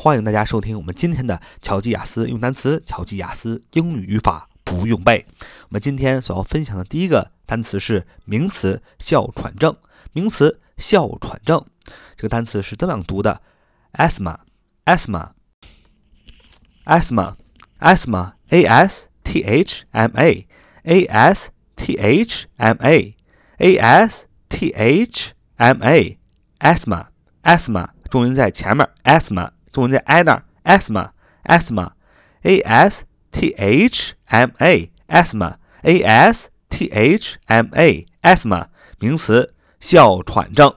欢迎大家收听我们今天的巧记雅思用单词、巧记雅思英语语法不用背。我们今天所要分享的第一个单词是名词哮喘症。名词哮喘症，这个单词是这样读的：asthma，asthma，asthma，asthma，a s t h m a，a s t h m a，a s t h m a，asthma，asthma，重音在前面，asthma。重音在 i 那儿，asthma，asthma，a s t h m a，asthma，a s t h m a，asthma，名词，哮喘症。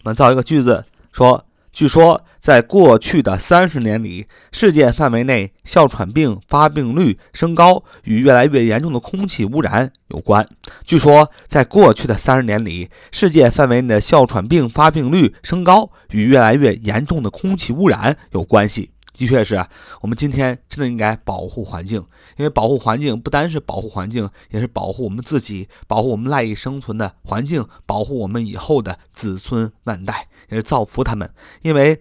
我们造一个句子，说。据说，在过去的三十年里，世界范围内哮喘病发病率升高与越来越严重的空气污染有关。据说，在过去的三十年里，世界范围内的哮喘病发病率升高与越来越严重的空气污染有关系。的确是我们今天真的应该保护环境，因为保护环境不单是保护环境，也是保护我们自己，保护我们赖以生存的环境，保护我们以后的子孙万代，也是造福他们。因为，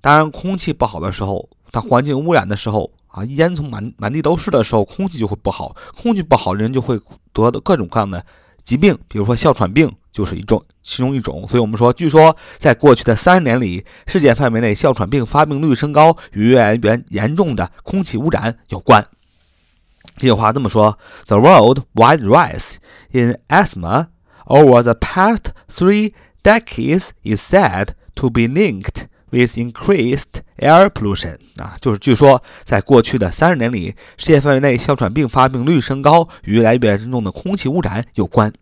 当然空气不好的时候，它环境污染的时候啊，烟囱满满地都是的时候，空气就会不好，空气不好，人就会得的各种各样的疾病，比如说哮喘病。就是一种其中一种，所以我们说，据说在过去的三十年里，世界范围内哮喘病发病率升高与越来越严重的空气污染有关。这句话这么说：The worldwide rise in asthma over the past three decades is said to be linked with increased air pollution。啊，就是据说在过去的三十年里，世界范围内哮喘病发病率升高与来越严重的空气污染有关。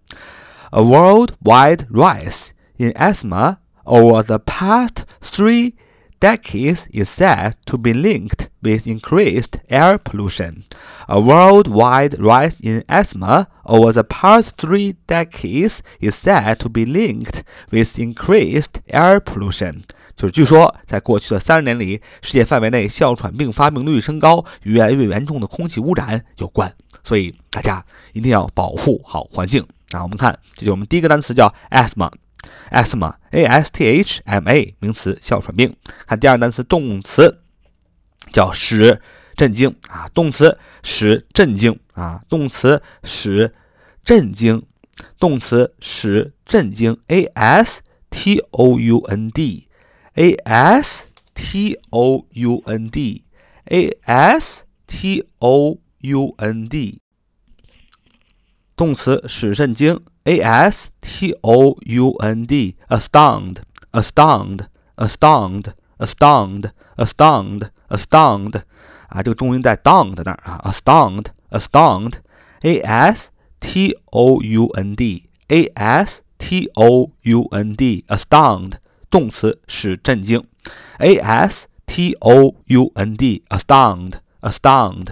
A worldwide rise in asthma over the past three decades is said to be linked with increased air pollution. A worldwide rise in asthma over the past three decades is said to be linked with increased air pollution. 就是据说，在过去的三十年里，世界范围内哮喘病发病率升高与越来越严重的空气污染有关。所以大家一定要保护好环境。 那，我们看，这就我们第一个单词叫 asthma，asthma，a s t h m a，名词，哮喘病。看第二个单词，动词叫使震惊啊，动词使震惊啊，动词使震惊，动词使震惊，a s t o u n d，a s t o u n d，a s t o u n d。动词使震惊，a s t o u n d，astound，astound，astound，astound，astound，啊，这个重音在 down 的那儿啊，astound，astound，a s t o u n d，a s t o u n d，astound，动词使震惊，a s t o u n d，astound，astound，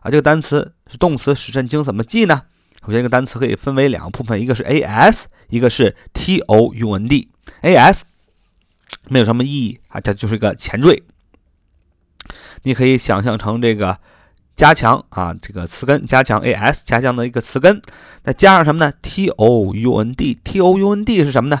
啊，这个单词是动词使震惊，怎么记呢？首先，一个单词可以分为两个部分，一个是 a s，一个是 t o u n d。a s 没有什么意义啊，它就是一个前缀。你可以想象成这个加强啊，这个词根加强 a s 加强的一个词根，再加上什么呢？t o u n d，t o u n d 是什么呢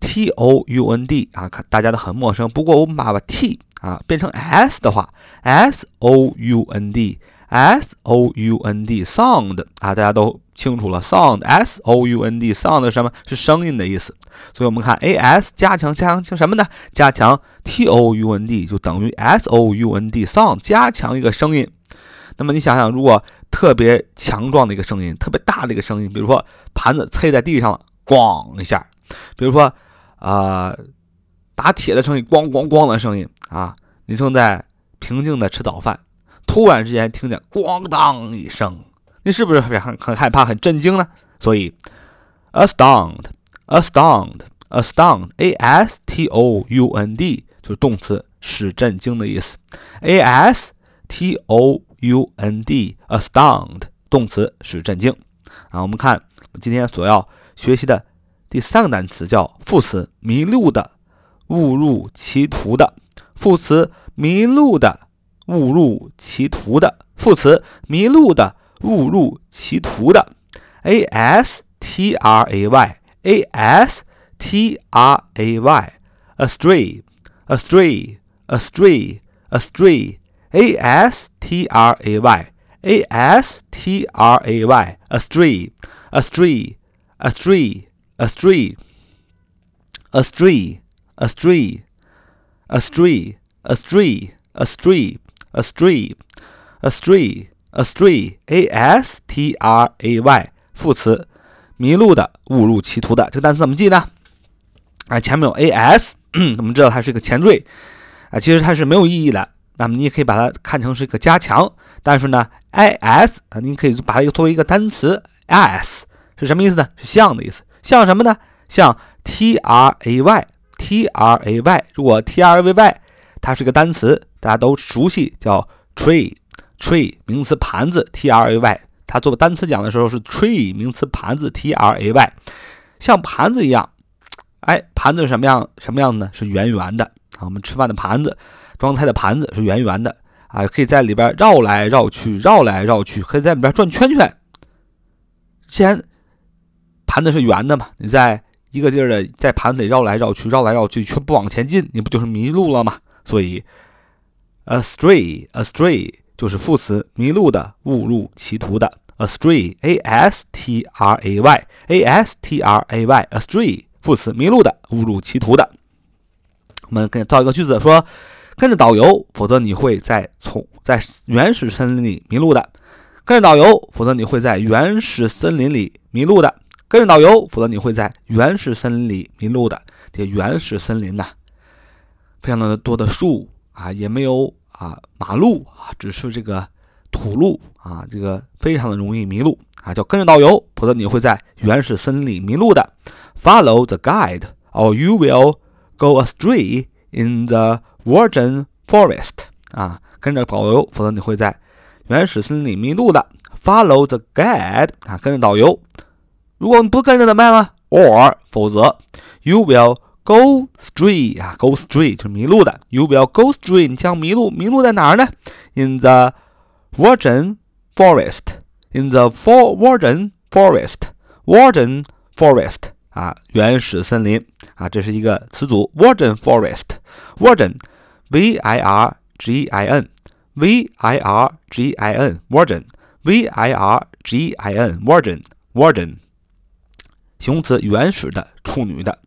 ？t o u n d 啊，看大家都很陌生。不过我们把把 t 啊变成 s 的话，s o u n d，s o u n d，sound 啊，大家都。清楚了，sound s o u n d sound 什么？是声音的意思。所以我们看 a s 加强加强什么呢？加强 t o u n d 就等于 s o u n d sound 加强一个声音。那么你想想，如果特别强壮的一个声音，特别大的一个声音，比如说盘子碎在地上了，咣一下；比如说啊打铁的声音，咣咣咣的声音啊。你正在平静的吃早饭，突然之间听见咣当一声。你是不是很很害怕、很震惊呢？所以，astound，astound，astound，a s t o u n d 就是动词，使震惊的意思。a s t o u n d，astound，动词，使震惊。啊，我们看今天所要学习的第三个单词叫副词，迷路的，误入歧途的。副词，迷路的，误入歧途的。副词，迷路的。误入歧途的，a s t r a y a s t r a astray，astray，astray，astray，a s t r a y，a s t r a A stray, a s t r a y，副词，迷路的，误入歧途的。这个单词怎么记呢？啊，前面有 a s，我们知道它是一个前缀，啊，其实它是没有意义的。那么你也可以把它看成是一个加强，但是呢，i s 啊，你可以把它作为一个单词，s 是什么意思呢？是像的意思，像什么呢？像 t r a y，t r a y，如果 t r a y 它是个单词，大家都熟悉，叫 tree tree 名词盘子，t r a y，它做单词讲的时候是 tree 名词盘子，t r a y，像盘子一样。哎，盘子是什么样？什么样子呢？是圆圆的啊。我们吃饭的盘子，装菜的盘子是圆圆的啊，可以在里边绕来绕去，绕来绕去，可以在里边转圈圈。既然盘子是圆的嘛，你在一个地儿的在盘子里绕来绕去，绕来绕去却不往前进，你不就是迷路了吗？所以，astray，astray 就是副词，迷路的，误入歧途的。astray，a s t r a y，a s t r a y，astray。副词迷路的，误入歧途的。我们跟造一个句子，说跟着导游，否则你会在从在原始森林里迷路的。跟着导游，否则你会在原始森林里迷路的。跟着导游，否则你会在原始森林里迷路的。这原始森林呐，非常的多的树啊，也没有啊马路啊，只是这个土路啊，这个非常的容易迷路啊，叫跟着导游，否则你会在原始森林里迷路的。Follow the guide, or you will go astray in the virgin forest. 啊，跟着导游，否则你会在原始森林里迷路的。Follow the guide. 啊，跟着导游。如果你不跟着怎么办呢？Or 否则，you will go astray. 啊，go astray 就是迷路的。You will go astray. 你将迷路，迷路在哪儿呢？In the virgin forest. In the for virgin forest. Virgin forest. 啊，原始森林啊，这是一个词组，virgin forest，virgin，v i r g i n，v i r g i n，virgin，v i r g i n，virgin，virgin，形容词，原始的，处女的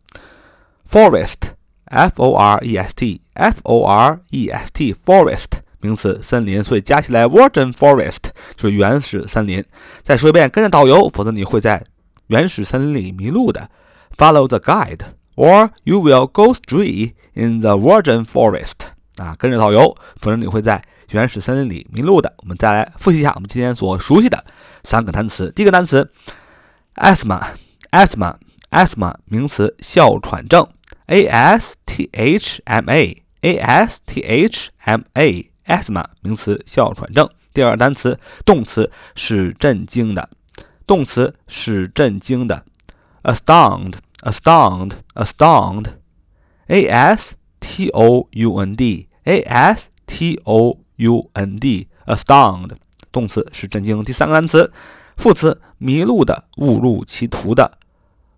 ，forest，f o r e s t，f o r e s t，forest，名词，森林，所以加起来，virgin forest 就是原始森林。再说一遍，跟着导游，否则你会在原始森林里迷路的。Follow the guide, or you will go stray in the virgin forest. 啊，跟着导游，否则你会在原始森林里迷路的。我们再来复习一下我们今天所熟悉的三个单词。第一个单词，asma, asma asthma 名词，哮喘症，a s t h m a，a s t h m a，asthma，名词，哮喘症。第二单词，动词，是震惊的，动词，是震惊的。astound, astound, astound, a s t o u n d, a s t o u n d, astound，动词是震惊。第三个单词，副词迷路的、误入歧途的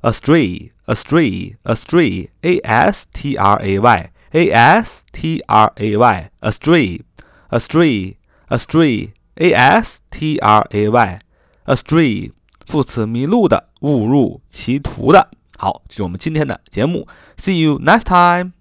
，astray, astray, astray, a s t r a y, a s t r a y, astray, astray, astray, a s t r a y, astray。副词迷路的，误入歧途的。好，这是我们今天的节目。See you next time.